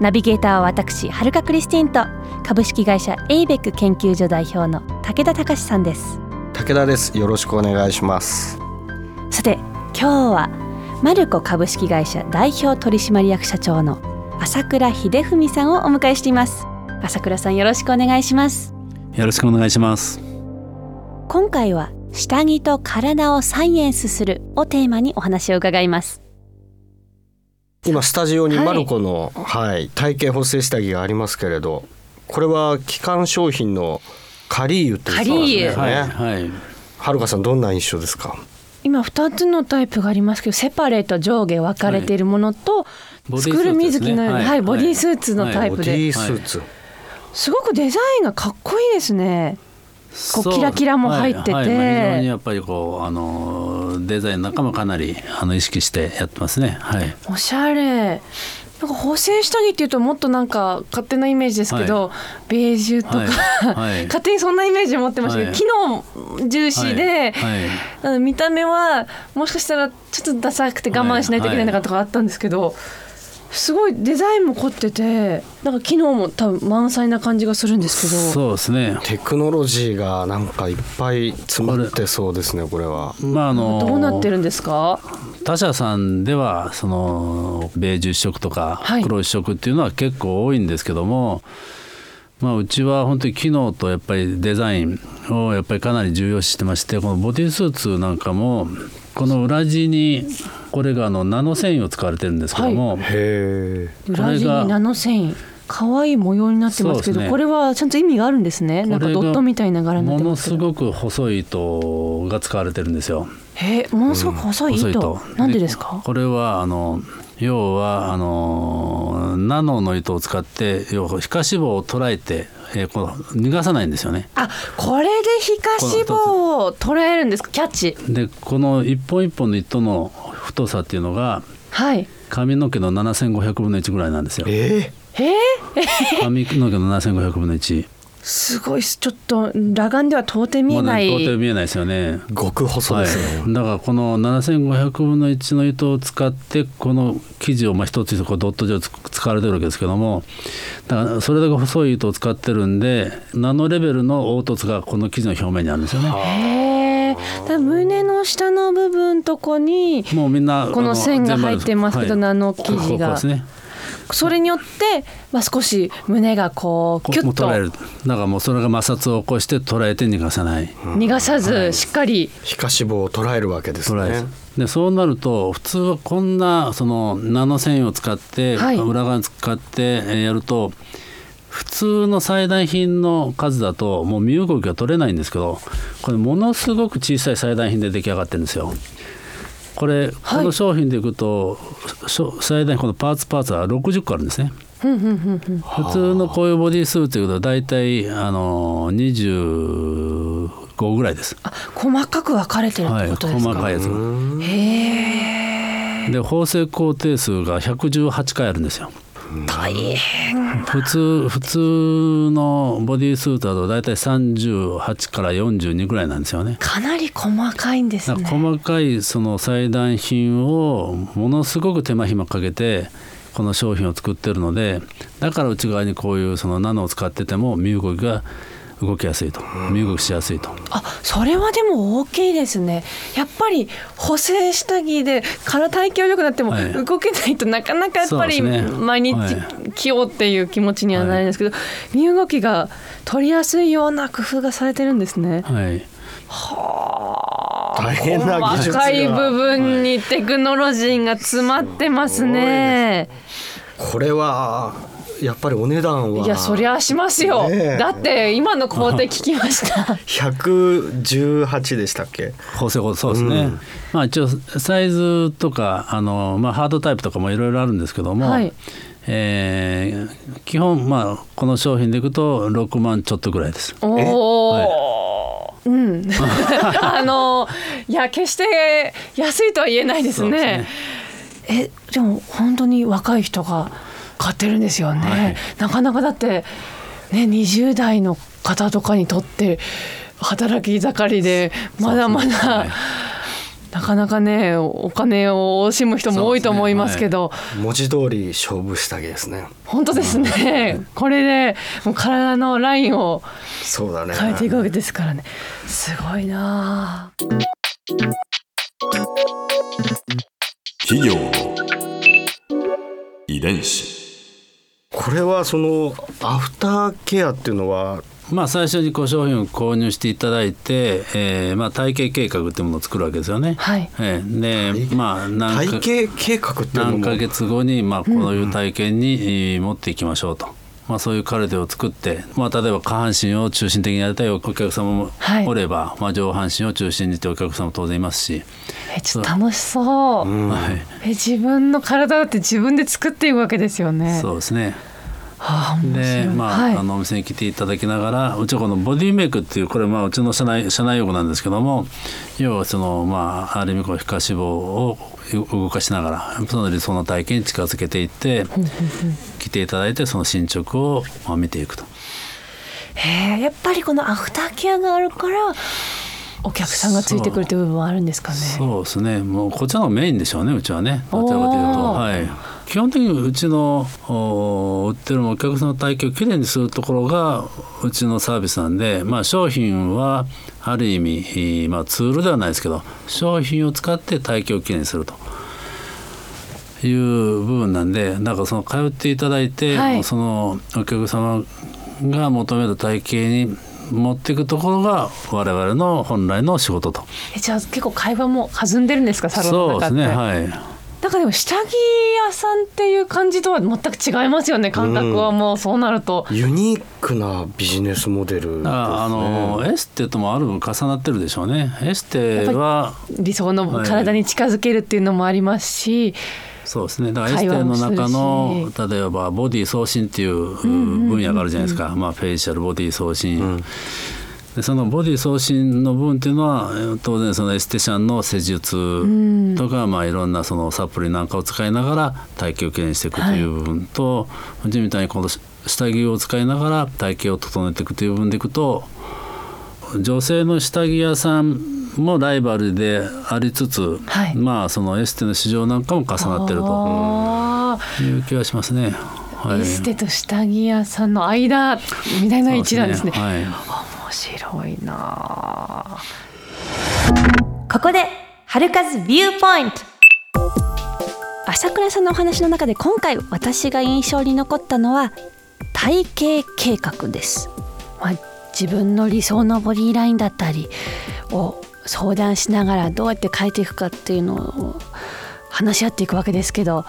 ナビゲーターは私はるかクリスティンと株式会社エイベック研究所代表の武田隆さんです。武田です。よろしくお願いします。さて今日はマルコ株式会社代表取締役社長の朝倉秀文さんをお迎えしています。朝倉さんよろしくお願いします。よろしくお願いします。今回は下着と体をサイエンスするをテーマにお話を伺います今スタジオにはいマルコの、はい。体型補正下着がありますけれどこれは基幹商品のカリーユっていうですカねはいはい。はるかさんどんな印象ですか？今2つのタイプがありますけどセパレート上下分かれているものと、ボディースーツ作る水着のように、はい。ボディースーツのタイプで、ボディースーツ、すごくデザインがかっこいいですねこうキラキラも入ってて。はいはい。まあ非常にやっぱりこうあのデザインの中もかなりあの意識してやってますね。はい。おしゃれ。なんか補正下着っていうともっとなんか勝手なイメージですけど、ベージュとか、はい。はい。勝手にそんなイメージを持ってました。けど、はい機能重視で、はい。見た目はもしかしたらちょっとダサくて我慢しないといけないのかとかあったんですけど、すごいデザインも凝っててなんか機能も多分満載な感じがするんですけど。そうですね。テクノロジーがなんかいっぱい詰まってそうですねこれは。まああのどうなってるんですか？他社さんではそのベージュ一色とかはい。黒一色っていうのは結構多いんですけども、まあ、うちは本当に機能とやっぱりデザインをやっぱりかなり重要視してましてこのボディスーツなんかもこの裏地にこれがあのナノ繊維を使われてるんですけども、へえ裏地にナノ繊維。可愛い模様になってますけどね。これはちゃんと意味があるんですね。なんかドットみたいな柄になってものますけど。すごく細い糸が使われてるんですよ。へえものすごく細い糸、細い糸。なんでですか？これはあの要はあのナノの糸を使って要は皮下脂肪を捉えて、えーこう逃がさないんですよね。あこれで皮下脂肪を捉えるんですか？キャッチでこの一本一本の糸の太さっていうのがはい髪の毛の7500分の1ぐらいなんですよ。えへえ髪の毛の7500分の1。すごいちょっと裸眼では到底見えない、ね到底見えないですよね。ー、極細ですね、はい、だからこの7500分の1の糸を使ってこの生地をまあ一つ一つこうドット状つ使われてるわけですけども。だからそれだけ細い糸を使ってるんでナノレベルの凹凸がこの生地の表面にあるんですよね。へえだから胸の下の部分とこにもうみんなこの線が入ってますけど、ナノ生こうこう地がですねそれによって、まあ、少し胸がこうこキュッと。う捉える。だからもうそれが摩擦を起こして捉えて逃がさない。逃がさずしっかり、皮下脂肪を捉えるわけですね。る。でそうなると普通はこんなそのナノ繊維を使って、はい。裏側に使ってえーやると普通の裁断品の数だともう身動きが取れないんですけどこれものすごく小さい裁断品で出来上がってるんですよ。これ、この商品でいくと最大このパーツパーツは60個あるんですね。普通のこういうボディースーツということは大体あの25ぐらいです。あ細かく分かれてるっはい、てことですか、細かいやつが。へえで縫製工程数が118回あるんですよ。大変普通普通のボディースーツだと大体38から42ぐらいなんですよね。かなり細かいんですだね細かいその裁断品をものすごく手間暇かけてこの商品を作ってるのでだから内側にこういうそのナノを使ってても身動きが動きやすいと。身動きしやすいと。あそれはでも大きいですね。やっぱり補正下着で体体型良くなってもはい。動けないとなかなかやっぱり毎日はい着ようっていう気持ちにはなるんですけど、身動きが取りやすいような工夫がされてるんですね。はい。はあ。大変な技術が。細かい部分にテクノロジーが詰まってますね。これはやっぱりお値段は。いやそりゃしますよ、ねえ。だって今の工程聞きました。118でしたっけ？構成法そうですね、うん。まあ一応サイズとかあの、まあ、ハードタイプとかもいろいろあるんですけども、はい。えー基本まあこの商品でいくと6万ちょっとぐらいです。おお、うん。あのいや決して安いとは言えないですそうですねえでも本当に若い人が買ってるんですよね、はい。なかなかだってね20代の方とかにとって働き盛りでまだまだ、ねはい。なかなかねお金を惜しむ人も多いと思いますけど。文字通り勝負下着ですね。本当ですね。これでもう体のラインを変えていくわけですからね。すごいなあ企業の遺伝子これはそのアフターケアっていうのはまあ最初にこう商品を購入していただいて、えーまあ、体系計画っていうものを作るわけですよね。はいえーでまあ何か体型計画っていうのも何ヶ月後にまあこういう体験にえー持っていきましょうと。まあ、そういうカルテを作って、まあ、例えば下半身を中心的にやりたいお客様もはい。おれば、まあ、上半身を中心にってお客様も当然いますし、えちょっと楽しそう、うん。はい、え自分の体だって自分で作っていくわけですよね。そうですね。でまあ,、はい。あのお店に来ていただきながらうちはこのボディメイクっていうこれまあうちの社内社内用語なんですけども要はそのまあある意味こう皮下脂肪を動かしながらその理想の体験に近づけていって来ていただいてその進捗をまあ見ていくと。へえやっぱりこのアフターケアがあるからお客さんがついてくるという部分はあるんですかね。そう。ですね。もうこちらのメインでしょうねうちはね。どちらかというと、はい、基本的にうちのお売ってるお客さんの体型をきれいにするところがうちのサービスなんで、まあ、商品はある意味、えーまあ、ツールではないですけど商品を使って体型をきれいにすると。いう部分なんでだからその通っていただいて、はいそのお客様が求める体型に持っていくところが我々の本来の仕事と。えじゃあ結構会話も弾んでるんですかサロンそうですの中ってねはいなんかでも下着屋さんっていう感じとは全く違いますよね。感覚はもうそうなると、ユニークなビジネスモデルですね。だからあのエステともある分重なってるでしょうね。エステは理想の体に近づけるっていうのもありますし、そうですね。だからエステの中の例えばボディ送信っていう分野があるじゃないですか、まあ、フェイシャルボディ送信、でそのボディ送信の部分っていうのはえー当然そのエステシャンの施術とか、まあ、いろんなそのサプリなんかを使いながら体型をきれいにしていくという部分と、うちみたいにこの下着を使いながら体型を整えていくという部分でいくと女性の下着屋さんもライバルでありつつ、はい。まあそのエステの市場なんかも重なってるとあいう気がしますね。はい。ーエステと下着屋さんの間みたいな位置なんですね。そうはい面白いなあ。ここで春風ビューポイント朝倉さんのお話の中で今回私が印象に残ったのは体型計画です、まあ、自分の理想のボディラインだったりを相談しながらどうやって変えていくかっていうのを話し合っていくわけですけど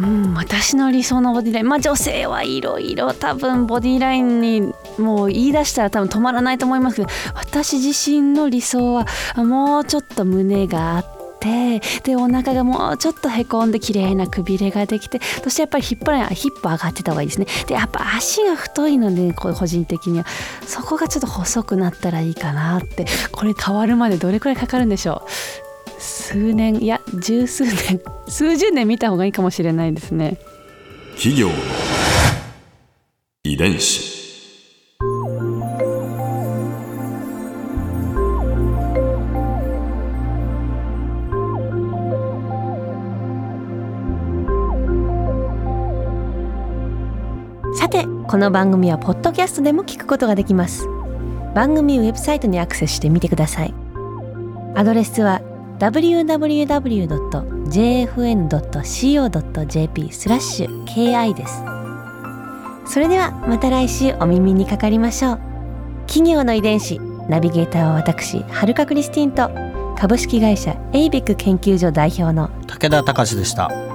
うん、私の理想のボディライン。まあ女性はいろいろ多分ボディラインにもう言い出したら多分止まらないと思いますけど私自身の理想はもうちょっと胸があってでお腹がもうちょっとへこんで綺麗なくびれができてそしてやっぱりヒップラインヒップ上がってた方がいいですね。でやっぱ足が太いのでこう個人的には。そこがちょっと細くなったらいいかなって。これ変わるまでどれくらいかかるんでしょう？数年いや十数年 数十年見た方がいいかもしれないですね。企業の遺伝子。さてこの番組はポッドキャストでも聞くことができます。番組ウェブサイトにアクセスしてみてください。アドレスは www.jfn.co.jp スラッシュ ki です。それではまた来週お耳にかかりましょう。企業の遺伝子ナビゲーターは私はるかクリスティンと株式会社エイビック研究所代表の武田隆でした「